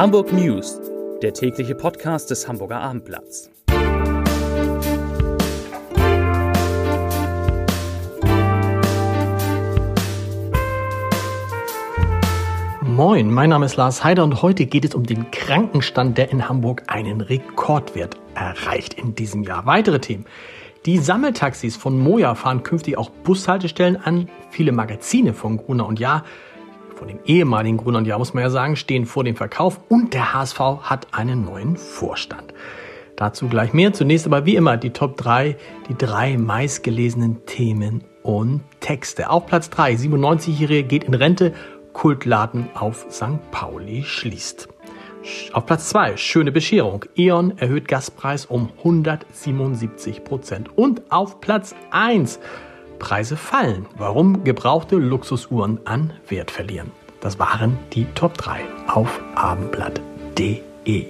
Hamburg News, der tägliche Podcast des Hamburger Abendblatts. Moin, mein Name ist Lars Heider und heute geht es um den Krankenstand, der in Hamburg einen Rekordwert erreicht in diesem Jahr. Weitere Themen. Die Sammeltaxis von Moja fahren künftig auch Bushaltestellen an. Viele Magazine von Gruner und Jahr, von dem ehemaligen Gruner und Jahr muss man ja sagen, stehen vor dem Verkauf und der HSV hat einen neuen Vorstand. Dazu gleich mehr. Zunächst aber wie immer die Top 3, die drei meistgelesenen Themen und Texte. Auf Platz 3, 97-Jährige geht in Rente Kultladen auf St. Pauli schließt. Auf Platz 2, schöne Bescherung. E.ON erhöht Gaspreis um 177 Prozent. Und auf Platz 1, Preise fallen. Warum gebrauchte Luxusuhren an Wert verlieren. Das waren die Top 3 auf abendblatt.de.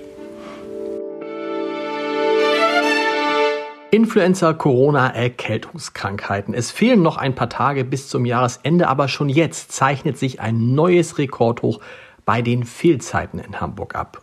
Influenza, Corona, Erkältungskrankheiten. Es fehlen noch ein paar Tage bis zum Jahresende, aber schon jetzt zeichnet sich ein neues Rekordhoch bei den Fehlzeiten in Hamburg ab.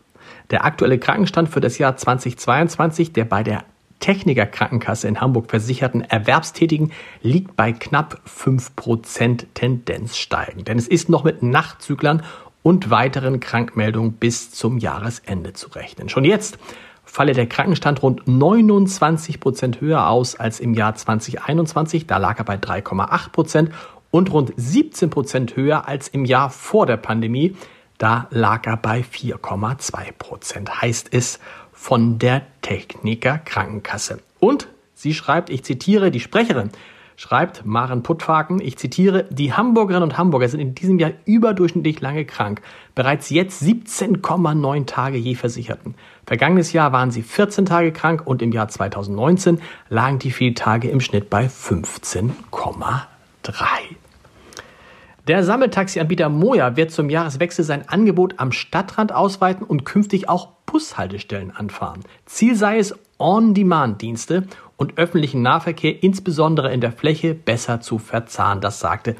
Der aktuelle Krankenstand für das Jahr 2022, der bei der Techniker Krankenkasse in Hamburg versicherten Erwerbstätigen liegt bei knapp 5% Tendenz steigend. Denn es ist noch mit Nachtzüglern und weiteren Krankmeldungen bis zum Jahresende zu rechnen. Schon jetzt falle der Krankenstand rund 29 Prozent höher aus als im Jahr 2021. Da lag er bei 3,8 Prozent und rund 17 Prozent höher als im Jahr vor der Pandemie. Da lag er bei 4,2 Prozent. Heißt es von der Techniker Krankenkasse. Und sie schreibt, ich zitiere die Sprecherin, schreibt Maren Puttfaken, ich zitiere, die Hamburgerinnen und Hamburger sind in diesem Jahr überdurchschnittlich lange krank. Bereits jetzt 17,9 Tage je Versicherten. Vergangenes Jahr waren sie 14 Tage krank und im Jahr 2019 lagen die Fehltage im Schnitt bei 15,3. Der Sammeltaxi-Anbieter Moja wird zum Jahreswechsel sein Angebot am Stadtrand ausweiten und künftig auch Bushaltestellen anfahren. Ziel sei es, On-Demand-Dienste und öffentlichen Nahverkehr insbesondere in der Fläche besser zu verzahnen. Das sagte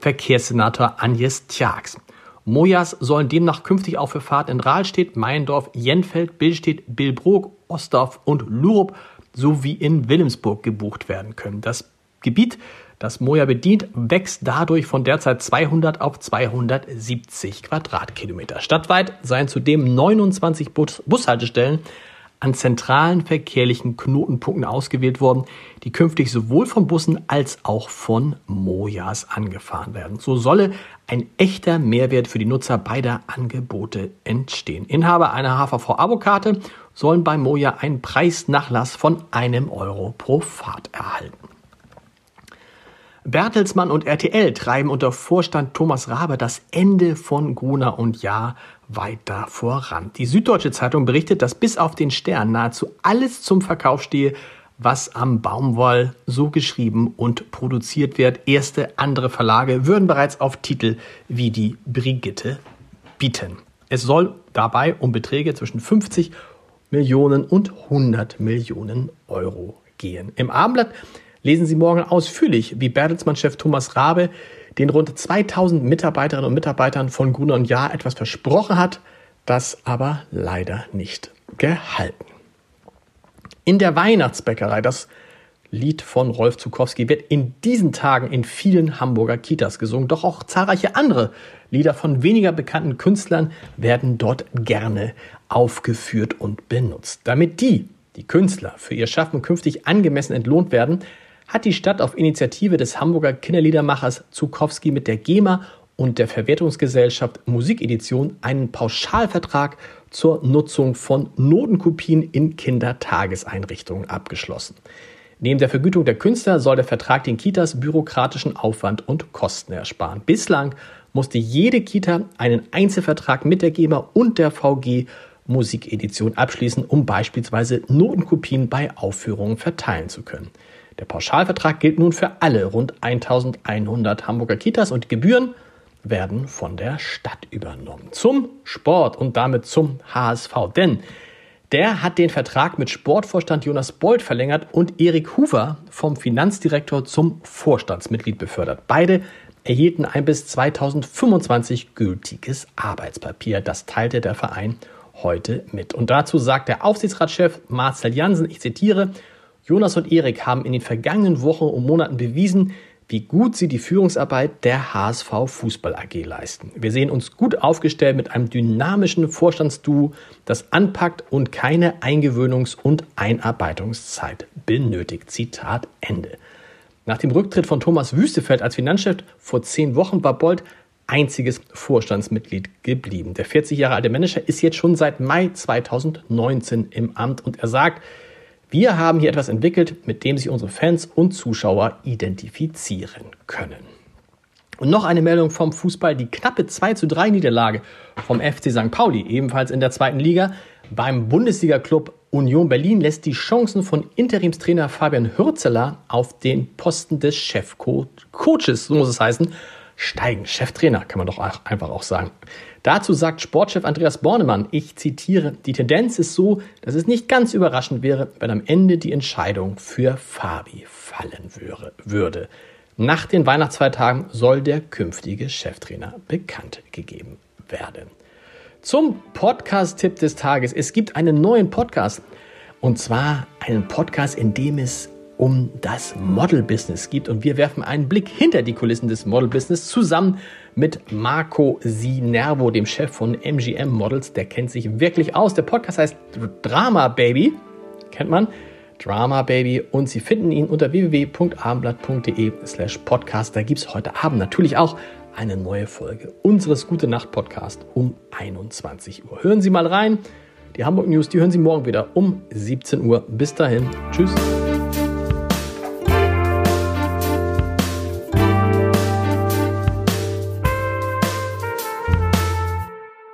Verkehrssenator Agnes Tjax. Mojas sollen demnach künftig auch für Fahrten in Rahlstedt, Meiendorf, Jenfeld, Billstedt, Billbrook, Ostdorf und Lurup sowie in Wilhelmsburg gebucht werden können. Das Gebiet, das Moja bedient, wächst dadurch von derzeit 200 auf 270 Quadratkilometer. Stadtweit seien zudem 29 Bus Bushaltestellen an zentralen verkehrlichen Knotenpunkten ausgewählt worden, die künftig sowohl von Bussen als auch von Mojas angefahren werden. So solle ein echter Mehrwert für die Nutzer beider Angebote entstehen. Inhaber einer HVV-Abokarte sollen bei Moja einen Preisnachlass von einem Euro pro Fahrt erhalten. Bertelsmann und RTL treiben unter Vorstand Thomas Rabe das Ende von Gruner und Jahr weiter voran. Die Süddeutsche Zeitung berichtet, dass bis auf den Stern nahezu alles zum Verkauf stehe, was am Baumwoll so geschrieben und produziert wird. Erste andere Verlage würden bereits auf Titel wie die Brigitte bieten. Es soll dabei um Beträge zwischen 50 Millionen und 100 Millionen Euro gehen. Im Abendblatt lesen Sie morgen ausführlich, wie Bertelsmann-Chef Thomas Rabe den rund 2000 Mitarbeiterinnen und Mitarbeitern von Gruner und Jahr etwas versprochen hat, das aber leider nicht gehalten. In der Weihnachtsbäckerei, das Lied von Rolf Zukowski, wird in diesen Tagen in vielen Hamburger Kitas gesungen, doch auch zahlreiche andere Lieder von weniger bekannten Künstlern werden dort gerne aufgeführt und benutzt. Damit die, die Künstler, für ihr Schaffen künftig angemessen entlohnt werden, hat die Stadt auf Initiative des Hamburger Kinderliedermachers Zukowski mit der GEMA und der Verwertungsgesellschaft Musikedition einen Pauschalvertrag zur Nutzung von Notenkopien in Kindertageseinrichtungen abgeschlossen. Neben der Vergütung der Künstler soll der Vertrag den Kitas bürokratischen Aufwand und Kosten ersparen. Bislang musste jede Kita einen Einzelvertrag mit der GEMA und der VG Musikedition abschließen, um beispielsweise Notenkopien bei Aufführungen verteilen zu können. Der Pauschalvertrag gilt nun für alle rund 1100 Hamburger Kitas und Gebühren werden von der Stadt übernommen. Zum Sport und damit zum HSV. Denn der hat den Vertrag mit Sportvorstand Jonas Bold verlängert und Erik Hufer vom Finanzdirektor zum Vorstandsmitglied befördert. Beide erhielten ein bis 2025 gültiges Arbeitspapier. Das teilte der Verein heute mit. Und dazu sagt der Aufsichtsratschef Marcel Jansen, ich zitiere, Jonas und Erik haben in den vergangenen Wochen und Monaten bewiesen, wie gut sie die Führungsarbeit der HSV Fußball AG leisten. Wir sehen uns gut aufgestellt mit einem dynamischen Vorstandsduo, das anpackt und keine Eingewöhnungs- und Einarbeitungszeit benötigt. Zitat Ende. Nach dem Rücktritt von Thomas Wüstefeld als Finanzchef vor zehn Wochen war Bold einziges Vorstandsmitglied geblieben. Der 40 Jahre alte Manager ist jetzt schon seit Mai 2019 im Amt und er sagt, wir haben hier etwas entwickelt, mit dem sich unsere Fans und Zuschauer identifizieren können. Und noch eine Meldung vom Fußball. Die knappe 2 zu 3 Niederlage vom FC St. Pauli, ebenfalls in der zweiten Liga, beim Bundesliga-Club Union Berlin lässt die Chancen von Interimstrainer Fabian Hürzeler auf den Posten des Chefcoaches, so muss es heißen, steigen. Cheftrainer kann man doch einfach auch sagen. Dazu sagt Sportchef Andreas Bornemann, ich zitiere, die Tendenz ist so, dass es nicht ganz überraschend wäre, wenn am Ende die Entscheidung für Fabi fallen würde. Nach den Weihnachtsfeiertagen soll der künftige Cheftrainer bekannt gegeben werden. Zum Podcast-Tipp des Tages. Es gibt einen neuen Podcast. Und zwar einen Podcast, in dem es um das Model-Business gibt. Und wir werfen einen Blick hinter die Kulissen des Model-Business zusammen mit Marco Sinervo, dem Chef von MGM Models. Der kennt sich wirklich aus. Der Podcast heißt Drama Baby. Kennt man? Drama Baby. Und Sie finden ihn unter www.abendblatt.de slash podcast. Da gibt es heute Abend natürlich auch eine neue Folge unseres Gute Nacht Podcast um 21 Uhr. Hören Sie mal rein. Die Hamburg News, die hören Sie morgen wieder um 17 Uhr. Bis dahin. Tschüss.